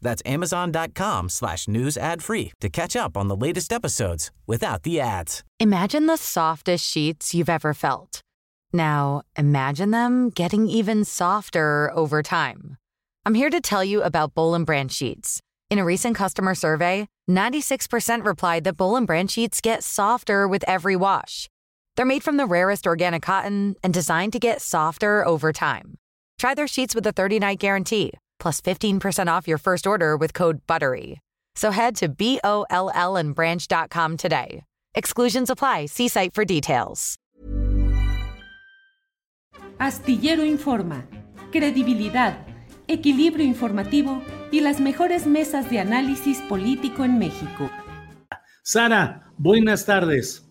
That's amazon.com slash news ad free to catch up on the latest episodes without the ads. Imagine the softest sheets you've ever felt. Now, imagine them getting even softer over time. I'm here to tell you about Bowl Branch sheets. In a recent customer survey, 96% replied that Bowl Branch sheets get softer with every wash. They're made from the rarest organic cotton and designed to get softer over time. Try their sheets with a 30-night guarantee, plus 15% off your first order with code BUTTERY. So head to B-O-L-L and branch.com today. Exclusions apply. See site for details. Astillero Informa, credibilidad, equilibrio informativo y las mejores mesas de análisis político en México. Sara, buenas tardes.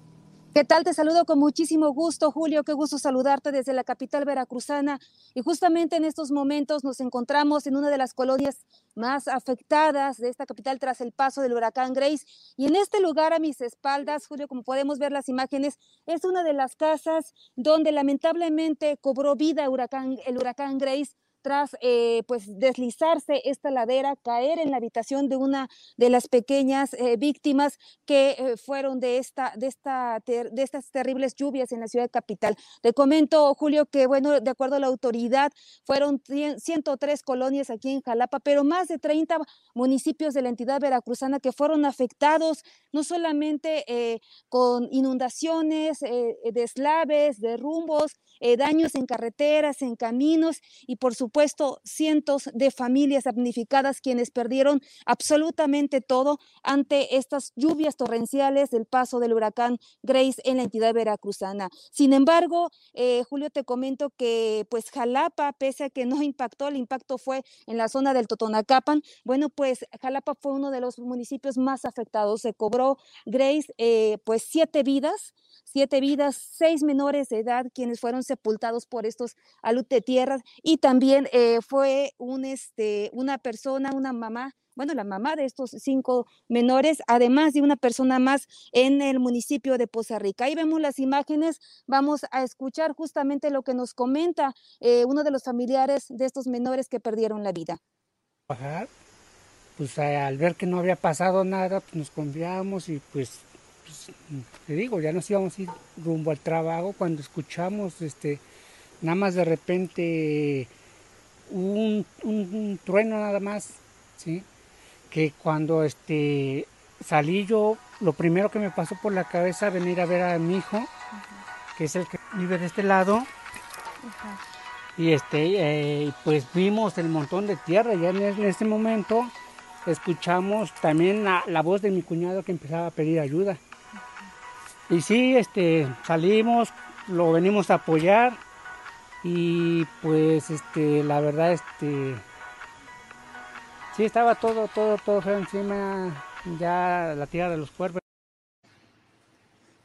¿Qué tal? Te saludo con muchísimo gusto, Julio. Qué gusto saludarte desde la capital veracruzana. Y justamente en estos momentos nos encontramos en una de las colonias más afectadas de esta capital tras el paso del huracán Grace. Y en este lugar a mis espaldas, Julio, como podemos ver las imágenes, es una de las casas donde lamentablemente cobró vida huracán, el huracán Grace tras eh, pues deslizarse esta ladera, caer en la habitación de una de las pequeñas eh, víctimas que eh, fueron de, esta, de, esta de estas terribles lluvias en la ciudad capital. Te comento, Julio, que bueno, de acuerdo a la autoridad, fueron 103 colonias aquí en Jalapa, pero más de 30 municipios de la entidad veracruzana que fueron afectados, no solamente con inundaciones, deslaves, derrumbos, daños en carreteras, en caminos y por supuesto puesto cientos de familias damnificadas quienes perdieron absolutamente todo ante estas lluvias torrenciales del paso del huracán Grace en la entidad veracruzana. Sin embargo, eh, Julio, te comento que pues Jalapa, pese a que no impactó, el impacto fue en la zona del Totonacapan. Bueno, pues Jalapa fue uno de los municipios más afectados. Se cobró Grace eh, pues siete vidas siete vidas, seis menores de edad quienes fueron sepultados por estos alud de tierra y también eh, fue un, este, una persona, una mamá bueno, la mamá de estos cinco menores, además de una persona más en el municipio de Poza Rica. Ahí vemos las imágenes, vamos a escuchar justamente lo que nos comenta eh, uno de los familiares de estos menores que perdieron la vida. Pues al ver que no había pasado nada, pues nos confiamos y pues pues, te digo, ya nos íbamos a ir rumbo al trabajo cuando escuchamos, este, nada más de repente un, trueno nada más, ¿sí? Que cuando este, salí yo, lo primero que me pasó por la cabeza venir a ver a mi hijo, que es el que vive de este lado. Y este, eh, pues vimos el montón de tierra, ya en, en ese momento escuchamos también la voz de mi cuñado que empezaba a pedir ayuda. Y sí, este, salimos, lo venimos a apoyar y pues este, la verdad, este, sí estaba todo, todo, todo feo encima, ya la tierra de los cuerpos.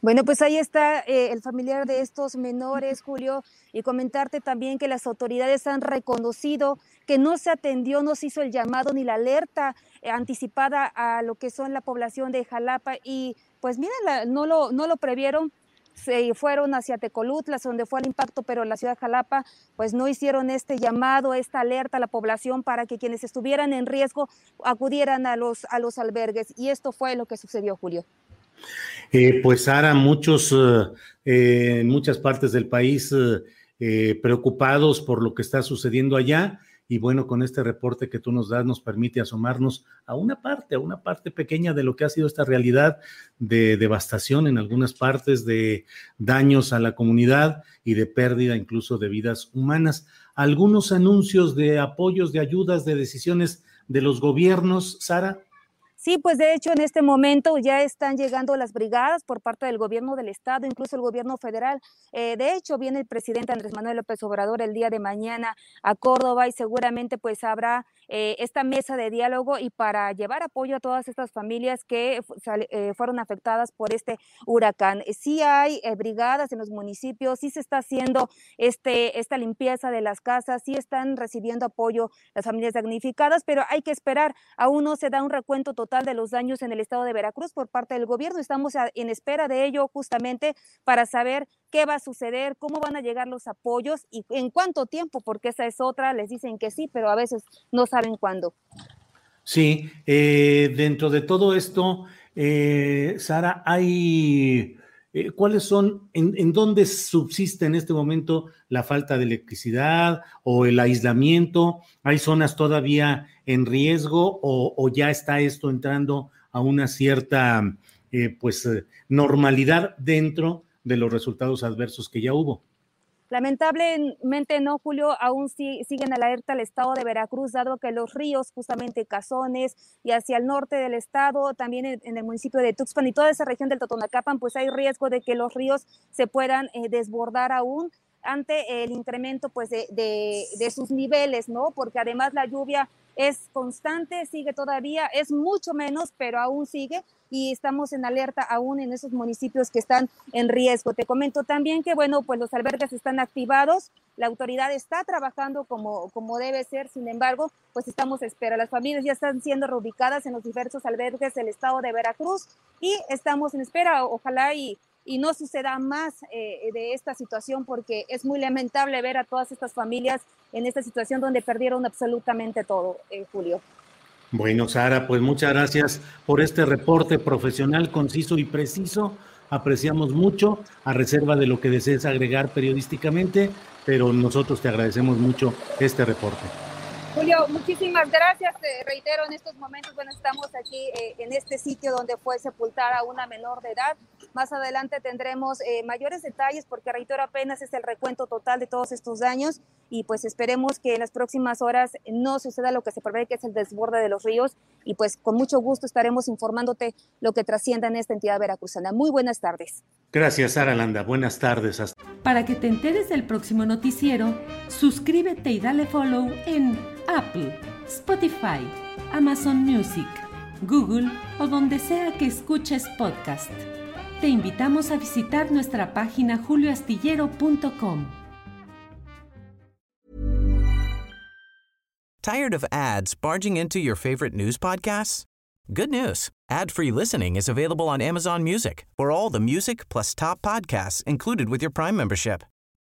Bueno, pues ahí está eh, el familiar de estos menores, Julio, y comentarte también que las autoridades han reconocido que no se atendió, no se hizo el llamado ni la alerta eh, anticipada a lo que son la población de Jalapa y pues miren, no, lo, no lo previeron, se fueron hacia Tecolutla, donde fue el impacto, pero la ciudad de Jalapa, pues no hicieron este llamado, esta alerta a la población para que quienes estuvieran en riesgo acudieran a los, a los albergues. Y esto fue lo que sucedió, Julio. Eh, pues Sara, muchos, eh, en muchas partes del país eh, preocupados por lo que está sucediendo allá y bueno, con este reporte que tú nos das nos permite asomarnos a una parte, a una parte pequeña de lo que ha sido esta realidad de devastación en algunas partes, de daños a la comunidad y de pérdida incluso de vidas humanas. Algunos anuncios de apoyos, de ayudas, de decisiones de los gobiernos, Sara. Sí, pues de hecho en este momento ya están llegando las brigadas por parte del gobierno del estado, incluso el gobierno federal. Eh, de hecho, viene el presidente Andrés Manuel López Obrador el día de mañana a Córdoba y seguramente pues habrá eh, esta mesa de diálogo y para llevar apoyo a todas estas familias que eh, fueron afectadas por este huracán. Sí hay brigadas en los municipios, sí se está haciendo este, esta limpieza de las casas, sí están recibiendo apoyo las familias damnificadas, pero hay que esperar, aún no se da un recuento total de los daños en el estado de Veracruz por parte del gobierno. Estamos en espera de ello justamente para saber qué va a suceder, cómo van a llegar los apoyos y en cuánto tiempo, porque esa es otra, les dicen que sí, pero a veces no saben cuándo. Sí, eh, dentro de todo esto, eh, Sara, hay eh, ¿Cuáles son, en, dónde subsiste en este momento la falta de electricidad o el aislamiento? ¿Hay zonas todavía en riesgo o, ya está esto entrando a una cierta eh, pues, eh, normalidad dentro de los resultados adversos que ya hubo? Lamentablemente no, Julio, aún siguen alerta el estado de Veracruz, dado que los ríos, justamente Cazones y hacia el norte del estado, también en, el municipio de Tuxpan y toda esa región del Totonacapan, pues hay riesgo de que los ríos se puedan eh, desbordar aún ante el incremento pues de, de, sus niveles, ¿no? Porque además la lluvia es constante, sigue todavía, es mucho menos, pero aún sigue y estamos en alerta aún en esos municipios que están en riesgo. Te comento también que, bueno, pues los albergues están activados, la autoridad está trabajando como, como debe ser, sin embargo, pues estamos a espera. Las familias ya están siendo reubicadas en los diversos albergues del estado de Veracruz y estamos en espera, ojalá y y no suceda más eh, de esta situación porque es muy lamentable ver a todas estas familias en esta situación donde perdieron absolutamente todo, eh, Julio. Bueno, Sara, pues muchas gracias por este reporte profesional, conciso y preciso. Apreciamos mucho, a reserva de lo que desees agregar periodísticamente, pero nosotros te agradecemos mucho este reporte. Julio, muchísimas gracias. Te reitero en estos momentos, bueno, estamos aquí eh, en este sitio donde fue sepultada una menor de edad. Más adelante tendremos eh, mayores detalles porque reitero apenas es el recuento total de todos estos daños y pues esperemos que en las próximas horas no suceda lo que se prevé que es el desborde de los ríos y pues con mucho gusto estaremos informándote lo que trascienda en esta entidad veracruzana. Muy buenas tardes. Gracias, Sara Landa. Buenas tardes. Para que te enteres del próximo noticiero, suscríbete y dale follow en Apple, Spotify, Amazon Music, Google o donde sea que escuches podcast. Te invitamos a visitar nuestra página julioastillero.com. Tired of ads barging into your favorite news podcasts? Good news. Ad-free listening is available on Amazon Music. For all the music plus top podcasts included with your Prime membership.